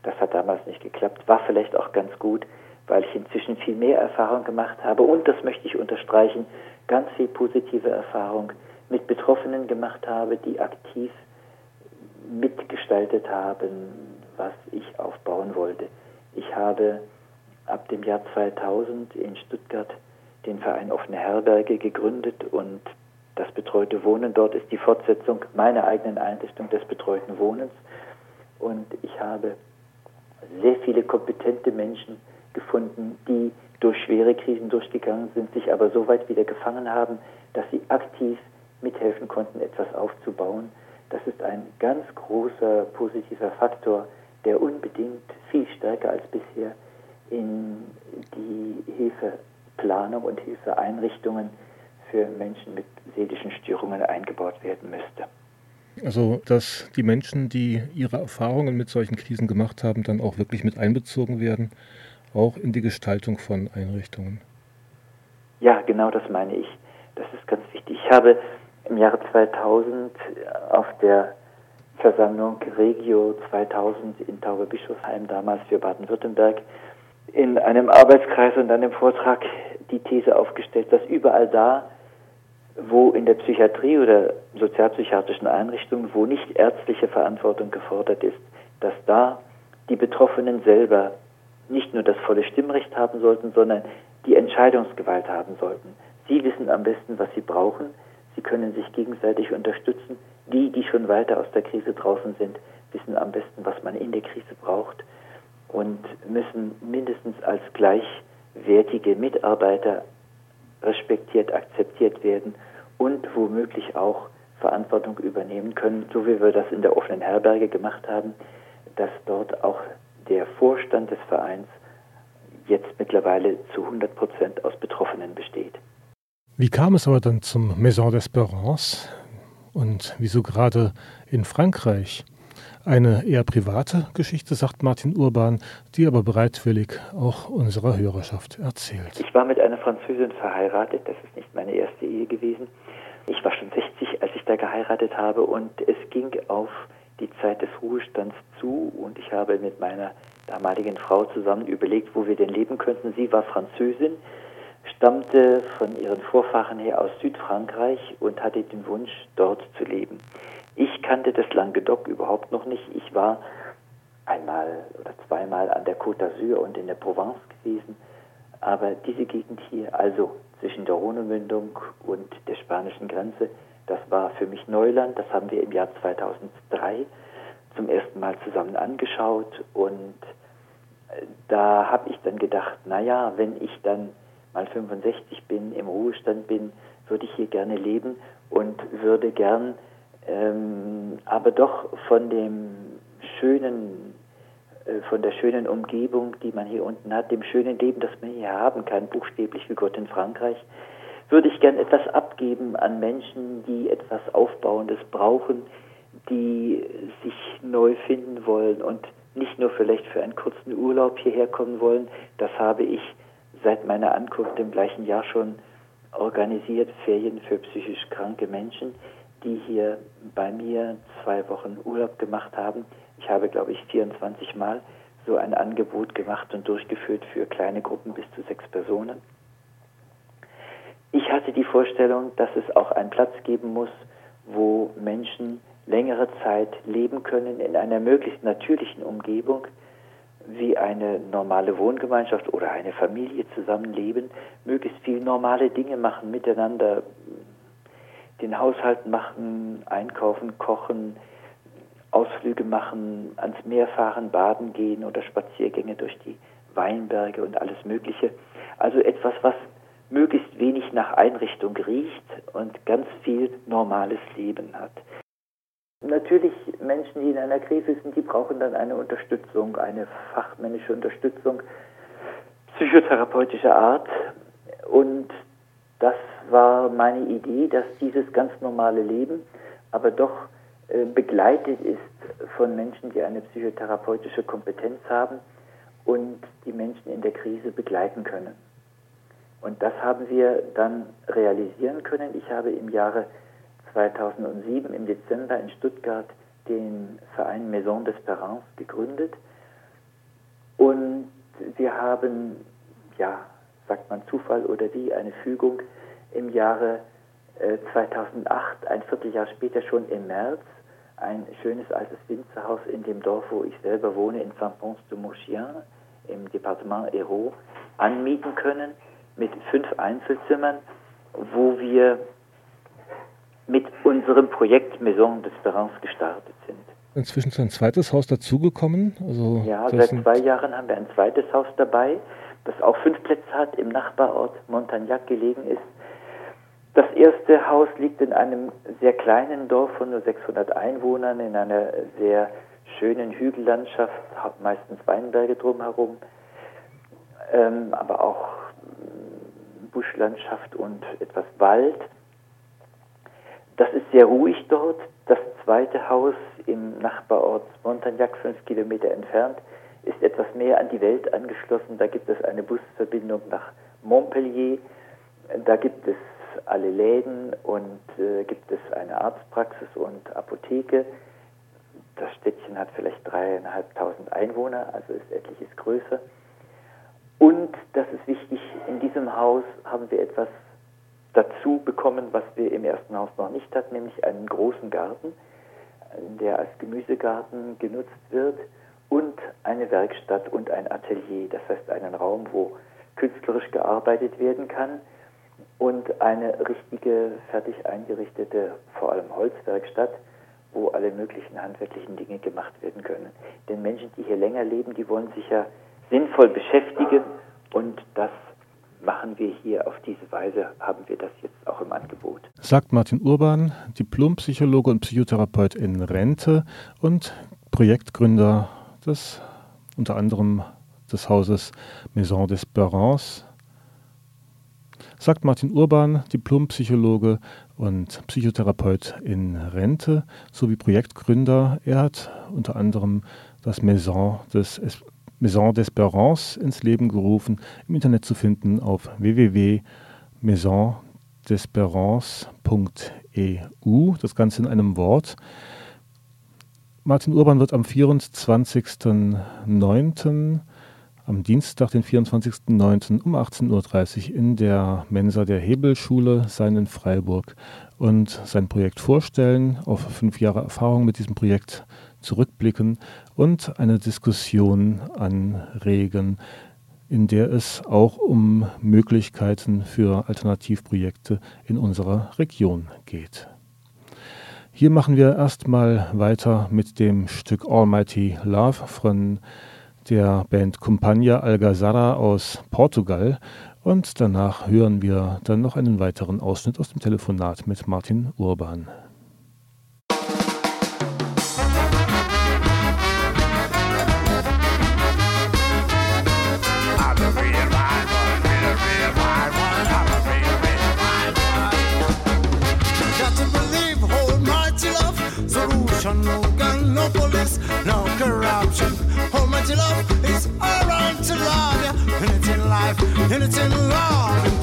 Das hat damals nicht geklappt, war vielleicht auch ganz gut, weil ich inzwischen viel mehr Erfahrung gemacht habe und, das möchte ich unterstreichen, ganz viel positive Erfahrung mit Betroffenen gemacht habe, die aktiv mitgestaltet haben, was ich aufbauen wollte. Ich habe ab dem Jahr 2000 in Stuttgart den Verein Offene Herberge gegründet und das betreute Wohnen dort ist die Fortsetzung meiner eigenen Einrichtung des betreuten Wohnens. Und ich habe sehr viele kompetente Menschen gefunden, die durch schwere Krisen durchgegangen sind, sich aber so weit wieder gefangen haben, dass sie aktiv mithelfen konnten, etwas aufzubauen. Das ist ein ganz großer positiver Faktor, der unbedingt viel stärker als bisher in die Hilfeplanung und Hilfeeinrichtungen für Menschen mit seelischen Störungen eingebaut werden müsste. Also, dass die Menschen, die ihre Erfahrungen mit solchen Krisen gemacht haben, dann auch wirklich mit einbezogen werden, auch in die Gestaltung von Einrichtungen. Ja, genau das meine ich. Das ist ganz wichtig. Ich habe im Jahre 2000 auf der Versammlung Regio 2000 in Tauberbischofsheim, damals für Baden-Württemberg, in einem Arbeitskreis und einem Vortrag die These aufgestellt, dass überall da, wo in der Psychiatrie oder sozialpsychiatrischen Einrichtungen, wo nicht ärztliche Verantwortung gefordert ist, dass da die Betroffenen selber nicht nur das volle Stimmrecht haben sollten, sondern die Entscheidungsgewalt haben sollten. Sie wissen am besten, was sie brauchen. Sie können sich gegenseitig unterstützen. Die, die schon weiter aus der Krise draußen sind, wissen am besten, was man in der Krise braucht und müssen mindestens als gleichwertige Mitarbeiter respektiert, akzeptiert werden und womöglich auch Verantwortung übernehmen können, so wie wir das in der offenen Herberge gemacht haben, dass dort auch der Vorstand des Vereins jetzt mittlerweile zu 100 Prozent aus Betroffenen besteht. Wie kam es aber dann zum Maison d'Espérance und wieso gerade in Frankreich? Eine eher private Geschichte, sagt Martin Urban, die aber bereitwillig auch unserer Hörerschaft erzählt. Ich war mit einer Französin verheiratet, das ist nicht meine erste Ehe gewesen. Ich war schon 60, als ich da geheiratet habe und es ging auf die Zeit des Ruhestands zu und ich habe mit meiner damaligen Frau zusammen überlegt, wo wir denn leben könnten. Sie war Französin, stammte von ihren Vorfahren her aus Südfrankreich und hatte den Wunsch, dort zu leben. Ich kannte das Languedoc überhaupt noch nicht. Ich war einmal oder zweimal an der Côte d'Azur und in der Provence gewesen. Aber diese Gegend hier, also zwischen der Rhonemündung und der spanischen Grenze, Das war für mich Neuland. Das haben wir im Jahr 2003 zum ersten Mal zusammen angeschaut. Und äh, da habe ich dann gedacht, naja, wenn ich dann mal 65 bin, im Ruhestand bin, würde ich hier gerne leben und würde gern ähm, aber doch von dem schönen, äh, von der schönen Umgebung, die man hier unten hat, dem schönen Leben, das man hier haben kann, buchstäblich wie Gott in Frankreich, würde ich gern etwas abgeben an Menschen, die etwas Aufbauendes brauchen, die sich neu finden wollen und nicht nur vielleicht für einen kurzen Urlaub hierher kommen wollen. Das habe ich seit meiner Ankunft im gleichen Jahr schon organisiert, Ferien für psychisch kranke Menschen, die hier bei mir zwei Wochen Urlaub gemacht haben. Ich habe, glaube ich, 24 Mal so ein Angebot gemacht und durchgeführt für kleine Gruppen bis zu sechs Personen. Hatte die Vorstellung, dass es auch einen Platz geben muss, wo Menschen längere Zeit leben können in einer möglichst natürlichen Umgebung, wie eine normale Wohngemeinschaft oder eine Familie zusammenleben, möglichst viel normale Dinge machen, miteinander den Haushalt machen, einkaufen, kochen, Ausflüge machen, ans Meer fahren, baden gehen oder Spaziergänge durch die Weinberge und alles Mögliche. Also etwas, was möglichst wenig nach Einrichtung riecht und ganz viel normales Leben hat. Natürlich Menschen, die in einer Krise sind, die brauchen dann eine Unterstützung, eine fachmännische Unterstützung psychotherapeutischer Art. Und das war meine Idee, dass dieses ganz normale Leben aber doch äh, begleitet ist von Menschen, die eine psychotherapeutische Kompetenz haben und die Menschen in der Krise begleiten können. Und das haben wir dann realisieren können. Ich habe im Jahre 2007 im Dezember in Stuttgart den Verein Maison d'Espérance gegründet. Und wir haben, ja, sagt man Zufall oder wie, eine Fügung im Jahre äh, 2008, ein Vierteljahr später schon im März, ein schönes altes Winzerhaus in dem Dorf, wo ich selber wohne, in Saint-Pons-de-Mauchien im Departement Hérault, anmieten können mit fünf Einzelzimmern, wo wir mit unserem Projekt Maison d'Espérance gestartet sind. Inzwischen ist ein zweites Haus dazugekommen. Also ja, seit zwei Jahren haben wir ein zweites Haus dabei, das auch fünf Plätze hat, im Nachbarort Montagnac gelegen ist. Das erste Haus liegt in einem sehr kleinen Dorf von nur 600 Einwohnern, in einer sehr schönen Hügellandschaft, meistens Weinberge drumherum, ähm, aber auch Buschlandschaft und etwas Wald. Das ist sehr ruhig dort. Das zweite Haus im Nachbarort Montagnac, fünf Kilometer entfernt, ist etwas mehr an die Welt angeschlossen. Da gibt es eine Busverbindung nach Montpellier. Da gibt es alle Läden und äh, gibt es eine Arztpraxis und Apotheke. Das Städtchen hat vielleicht dreieinhalbtausend Einwohner, also ist etliches größer. Und das ist wichtig, in diesem Haus haben wir etwas dazu bekommen, was wir im ersten Haus noch nicht hatten, nämlich einen großen Garten, der als Gemüsegarten genutzt wird und eine Werkstatt und ein Atelier, das heißt einen Raum, wo künstlerisch gearbeitet werden kann und eine richtige, fertig eingerichtete, vor allem Holzwerkstatt, wo alle möglichen handwerklichen Dinge gemacht werden können. Denn Menschen, die hier länger leben, die wollen sich ja sinnvoll beschäftigen und das machen wir hier auf diese Weise, haben wir das jetzt auch im Angebot. Sagt Martin Urban, Diplompsychologe und Psychotherapeut in Rente und Projektgründer des unter anderem des Hauses Maison d'Espérance sagt Martin Urban, Diplompsychologe und Psychotherapeut in Rente sowie Projektgründer. Er hat unter anderem das Maison des Maison d'Espérance ins Leben gerufen, im Internet zu finden auf www.maisondesperance.eu. Das Ganze in einem Wort. Martin Urban wird am 24.09 am Dienstag, den 24.09. um 18.30 Uhr in der Mensa der Hebelschule sein in Freiburg und sein Projekt vorstellen, auf fünf Jahre Erfahrung mit diesem Projekt zurückblicken und eine Diskussion anregen, in der es auch um Möglichkeiten für Alternativprojekte in unserer Region geht. Hier machen wir erstmal weiter mit dem Stück Almighty Love von der Band Compagnia Algazara aus Portugal. Und danach hören wir dann noch einen weiteren Ausschnitt aus dem Telefonat mit Martin Urban. Gun, no corruption. Almighty love is alright to love ya. And it's in life, and it's in love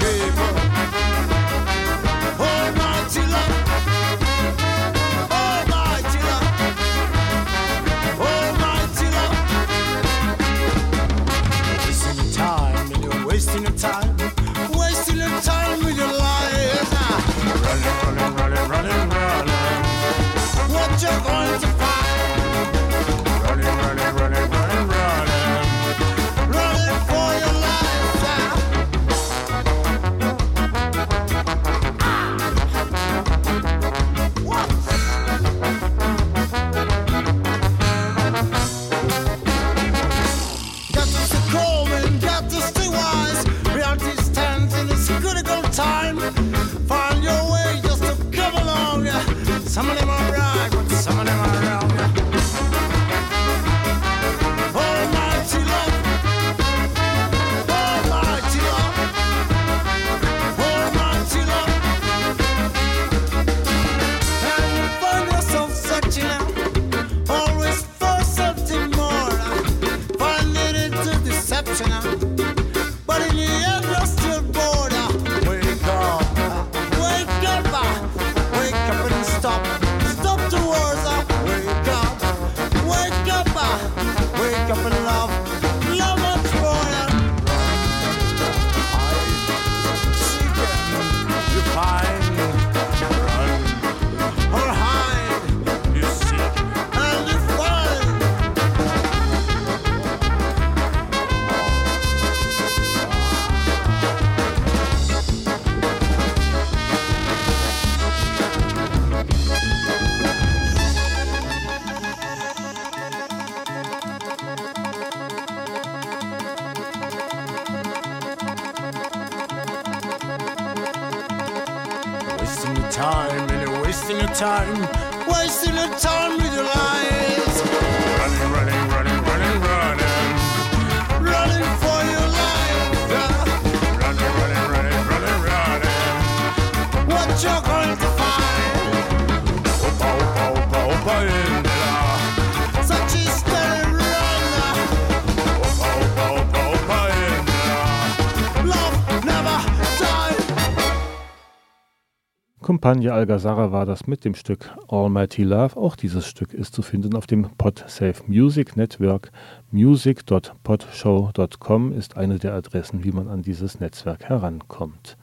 Compagnia Algazara war das mit dem Stück Almighty Love. Auch dieses Stück ist zu finden auf dem PodSafe Music Network. Music.podshow.com ist eine der Adressen, wie man an dieses Netzwerk herankommt.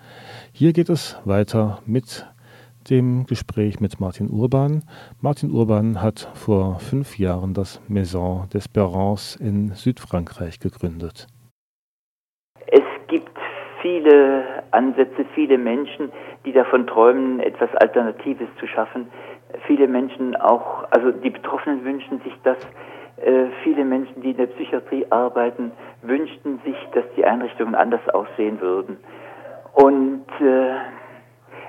Hier geht es weiter mit dem Gespräch mit Martin Urban. Martin Urban hat vor fünf Jahren das Maison d'Espérance in Südfrankreich gegründet. Viele Ansätze, viele Menschen, die davon träumen, etwas Alternatives zu schaffen. Viele Menschen auch, also die Betroffenen wünschen sich das. Äh, viele Menschen, die in der Psychiatrie arbeiten, wünschten sich, dass die Einrichtungen anders aussehen würden. Und äh,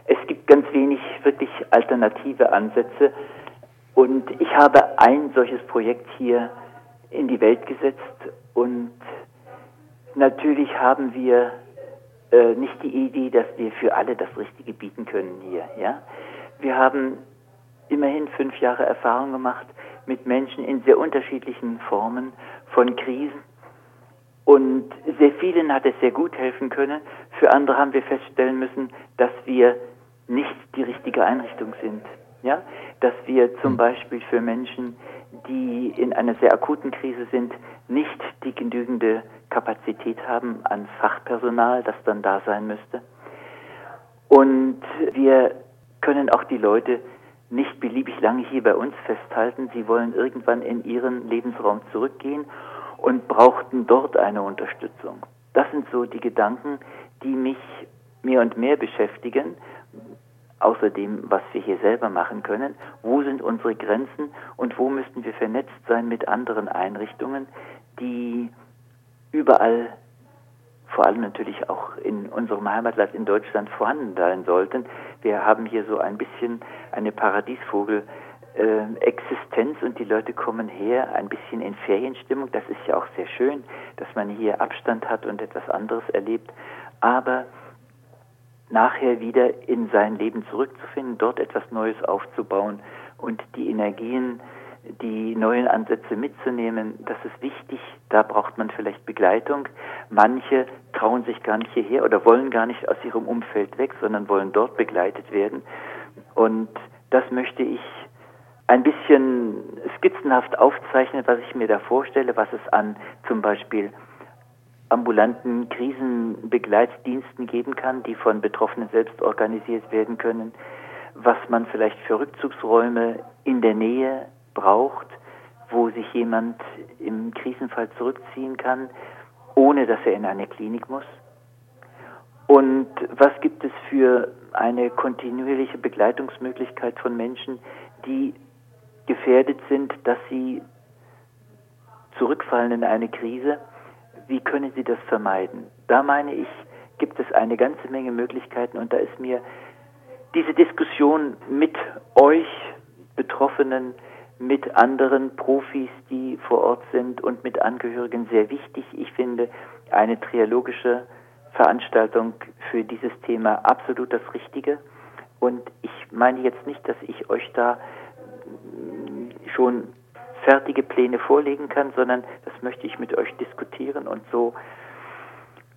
es gibt ganz wenig wirklich alternative Ansätze. Und ich habe ein solches Projekt hier in die Welt gesetzt. Und natürlich haben wir äh, nicht die Idee, dass wir für alle das Richtige bieten können hier. Ja? Wir haben immerhin fünf Jahre Erfahrung gemacht mit Menschen in sehr unterschiedlichen Formen von Krisen. Und sehr vielen hat es sehr gut helfen können. Für andere haben wir feststellen müssen, dass wir nicht die richtige Einrichtung sind. Ja? Dass wir zum Beispiel für Menschen, die in einer sehr akuten Krise sind, nicht die genügende Kapazität haben an Fachpersonal, das dann da sein müsste. Und wir können auch die Leute nicht beliebig lange hier bei uns festhalten. Sie wollen irgendwann in ihren Lebensraum zurückgehen und brauchten dort eine Unterstützung. Das sind so die Gedanken, die mich mehr und mehr beschäftigen. außerdem, was wir hier selber machen können. Wo sind unsere Grenzen und wo müssten wir vernetzt sein mit anderen Einrichtungen, die überall, vor allem natürlich auch in unserem Heimatland in Deutschland vorhanden sein sollten. Wir haben hier so ein bisschen eine Paradiesvogel. Existenz und die Leute kommen her ein bisschen in Ferienstimmung. Das ist ja auch sehr schön, dass man hier Abstand hat und etwas anderes erlebt. Aber nachher wieder in sein Leben zurückzufinden, dort etwas Neues aufzubauen und die Energien, die neuen Ansätze mitzunehmen, das ist wichtig. Da braucht man vielleicht Begleitung. Manche trauen sich gar nicht hierher oder wollen gar nicht aus ihrem Umfeld weg, sondern wollen dort begleitet werden. Und das möchte ich ein bisschen skizzenhaft aufzeichnen, was ich mir da vorstelle, was es an zum Beispiel ambulanten Krisenbegleitdiensten geben kann, die von Betroffenen selbst organisiert werden können, was man vielleicht für Rückzugsräume in der Nähe braucht, wo sich jemand im Krisenfall zurückziehen kann, ohne dass er in eine Klinik muss. Und was gibt es für eine kontinuierliche Begleitungsmöglichkeit von Menschen, die gefährdet sind, dass sie zurückfallen in eine Krise? wie können Sie das vermeiden? Da meine ich, gibt es eine ganze Menge Möglichkeiten und da ist mir diese Diskussion mit euch Betroffenen, mit anderen Profis, die vor Ort sind und mit Angehörigen sehr wichtig. Ich finde eine trialogische Veranstaltung für dieses Thema absolut das Richtige. Und ich meine jetzt nicht, dass ich euch da schon fertige Pläne vorlegen kann, sondern das möchte ich mit euch diskutieren und so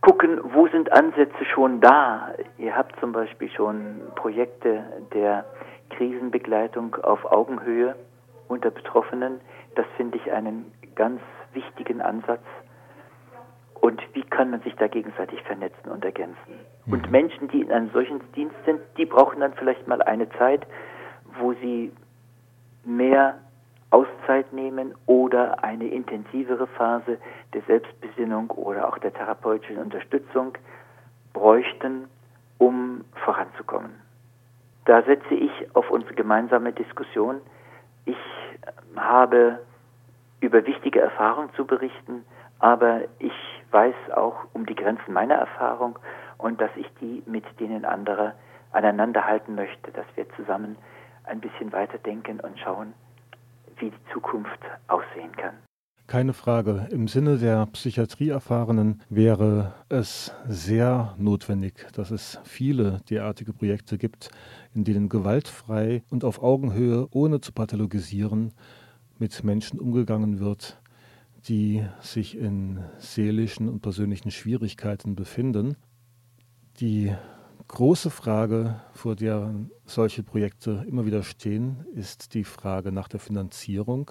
gucken, wo sind Ansätze schon da. Ihr habt zum Beispiel schon Projekte der Krisenbegleitung auf Augenhöhe unter Betroffenen. Das finde ich einen ganz wichtigen Ansatz. Und wie kann man sich da gegenseitig vernetzen und ergänzen? Mhm. Und Menschen, die in einem solchen Dienst sind, die brauchen dann vielleicht mal eine Zeit, wo sie mehr Auszeit nehmen oder eine intensivere Phase der Selbstbesinnung oder auch der therapeutischen Unterstützung bräuchten, um voranzukommen. Da setze ich auf unsere gemeinsame Diskussion. Ich habe über wichtige Erfahrungen zu berichten, aber ich weiß auch um die Grenzen meiner Erfahrung und dass ich die mit denen anderer aneinander halten möchte, dass wir zusammen ein bisschen weiterdenken und schauen, wie die Zukunft aussehen kann. Keine Frage. Im Sinne der Psychiatrieerfahrenen wäre es sehr notwendig, dass es viele derartige Projekte gibt, in denen gewaltfrei und auf Augenhöhe, ohne zu pathologisieren, mit Menschen umgegangen wird, die sich in seelischen und persönlichen Schwierigkeiten befinden. Die große Frage, vor der solche Projekte immer wieder stehen, ist die Frage nach der Finanzierung.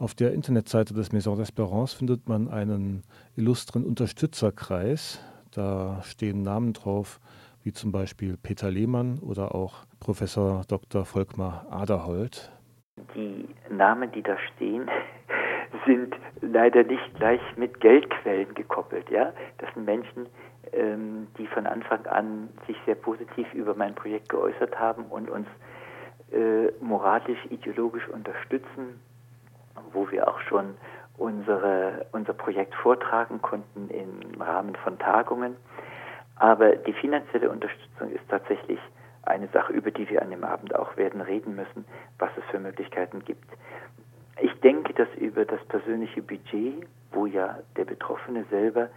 Auf der Internetseite des Maison d'Espérance findet man einen illustren Unterstützerkreis. Da stehen Namen drauf, wie zum Beispiel Peter Lehmann oder auch Professor Dr. Volkmar Aderholt. Die Namen, die da stehen, sind leider nicht gleich mit Geldquellen gekoppelt. Ja? Das sind Menschen, ähm, die von Anfang an sich sehr positiv über mein Projekt geäußert haben und uns äh, moralisch, ideologisch unterstützen, wo wir auch schon unsere, unser Projekt vortragen konnten im Rahmen von Tagungen. Aber die finanzielle Unterstützung ist tatsächlich eine Sache, über die wir an dem Abend auch werden reden müssen, was es für Möglichkeiten gibt. Ich denke, dass über das persönliche Budget, wo ja der Betroffene selber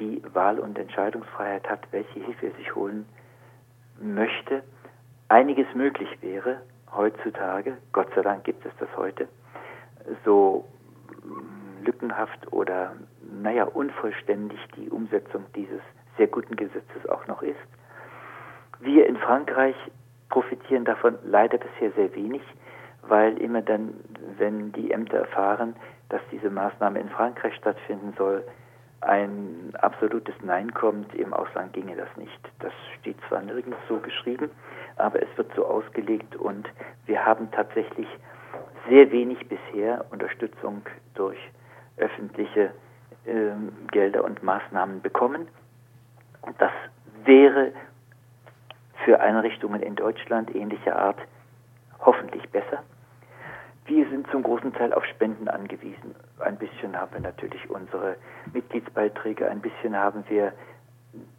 die Wahl- und Entscheidungsfreiheit hat, welche Hilfe er sich holen möchte, einiges möglich wäre heutzutage. Gott sei Dank gibt es das heute. So lückenhaft oder, naja, unvollständig die Umsetzung dieses sehr guten Gesetzes auch noch ist. Wir in Frankreich profitieren davon leider bisher sehr wenig, weil immer dann, wenn die Ämter erfahren, dass diese Maßnahme in Frankreich stattfinden soll, ein absolutes Nein kommt, im Ausland ginge das nicht. Das steht zwar nirgends so geschrieben, aber es wird so ausgelegt und wir haben tatsächlich sehr wenig bisher Unterstützung durch öffentliche äh, Gelder und Maßnahmen bekommen. Das wäre für Einrichtungen in Deutschland ähnlicher Art hoffentlich besser. Wir sind zum großen Teil auf Spenden angewiesen. Ein bisschen haben wir natürlich unsere Mitgliedsbeiträge, ein bisschen haben wir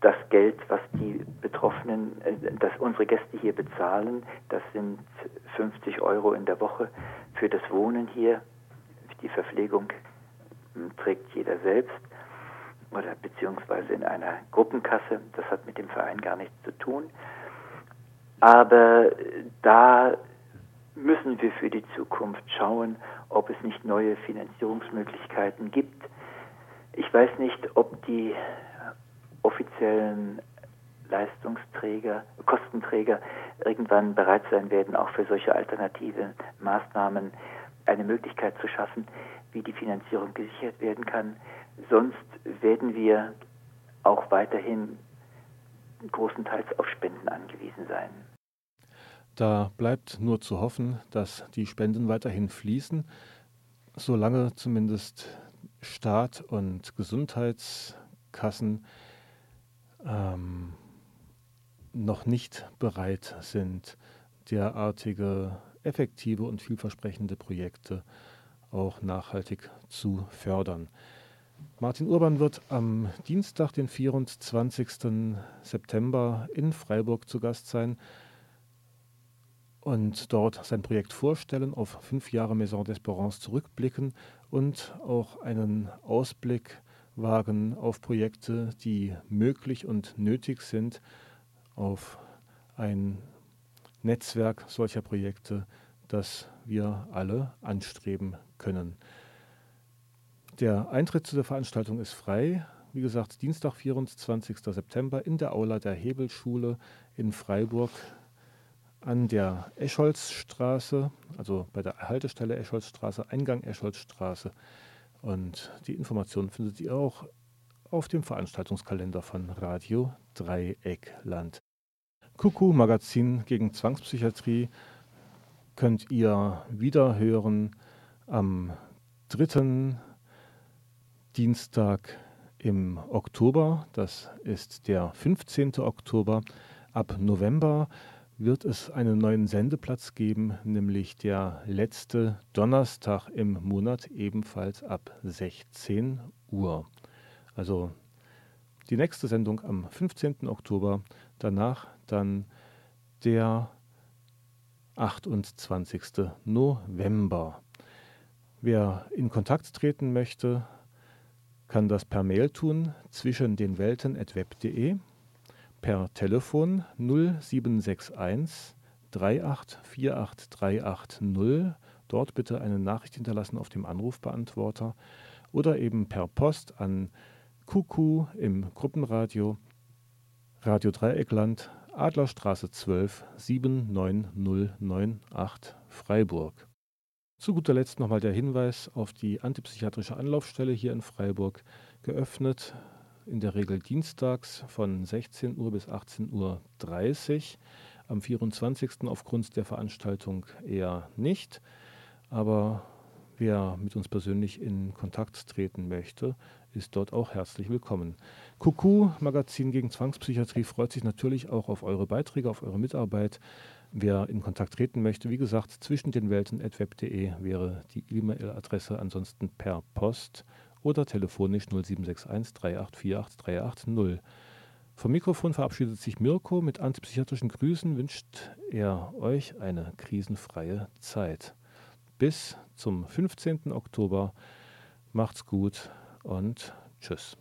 das Geld, was die Betroffenen, äh, das unsere Gäste hier bezahlen. Das sind 50 Euro in der Woche für das Wohnen hier. Die Verpflegung hm, trägt jeder selbst oder beziehungsweise in einer Gruppenkasse. Das hat mit dem Verein gar nichts zu tun. Aber da müssen wir für die Zukunft schauen, ob es nicht neue Finanzierungsmöglichkeiten gibt. Ich weiß nicht, ob die offiziellen Leistungsträger, Kostenträger irgendwann bereit sein werden, auch für solche alternative Maßnahmen eine Möglichkeit zu schaffen, wie die Finanzierung gesichert werden kann. Sonst werden wir auch weiterhin großenteils auf Spenden angewiesen sein. Da bleibt nur zu hoffen, dass die Spenden weiterhin fließen, solange zumindest Staat und Gesundheitskassen ähm, noch nicht bereit sind, derartige effektive und vielversprechende Projekte auch nachhaltig zu fördern. Martin Urban wird am Dienstag, den 24. September in Freiburg zu Gast sein und dort sein Projekt vorstellen, auf fünf Jahre Maison d'Espérance zurückblicken und auch einen Ausblick wagen auf Projekte, die möglich und nötig sind, auf ein Netzwerk solcher Projekte, das wir alle anstreben können. Der Eintritt zu der Veranstaltung ist frei. Wie gesagt, Dienstag, 24. September in der Aula der Hebelschule in Freiburg an der Escholzstraße, also bei der Haltestelle Escholzstraße, Eingang Escholzstraße. Und die Informationen findet ihr auch auf dem Veranstaltungskalender von Radio Dreieckland. Kuku Magazin gegen Zwangspsychiatrie könnt ihr wieder hören am dritten Dienstag im Oktober. Das ist der 15. Oktober. Ab November wird es einen neuen Sendeplatz geben, nämlich der letzte Donnerstag im Monat, ebenfalls ab 16 Uhr. Also die nächste Sendung am 15. Oktober, danach dann der 28. November. Wer in Kontakt treten möchte, kann das per Mail tun zwischen den Welten.web.de per Telefon 0761 3848380. Dort bitte eine Nachricht hinterlassen auf dem Anrufbeantworter oder eben per Post an Kuku im Gruppenradio Radio Dreieckland Adlerstraße 12 79098 Freiburg. Zu guter Letzt nochmal der Hinweis auf die antipsychiatrische Anlaufstelle hier in Freiburg, geöffnet in der Regel dienstags von 16 Uhr bis 18.30 Uhr. Am 24. aufgrund der Veranstaltung eher nicht. Aber wer mit uns persönlich in Kontakt treten möchte, ist dort auch herzlich willkommen. Kuku, Magazin gegen Zwangspsychiatrie, freut sich natürlich auch auf eure Beiträge, auf eure Mitarbeit. Wer in Kontakt treten möchte, wie gesagt, zwischen den Welten.web.de wäre die E-Mail-Adresse, ansonsten per Post oder telefonisch 0761 3848 380. Vom Mikrofon verabschiedet sich Mirko. Mit antipsychiatrischen Grüßen wünscht er euch eine krisenfreie Zeit. Bis zum 15. Oktober. Macht's gut und tschüss.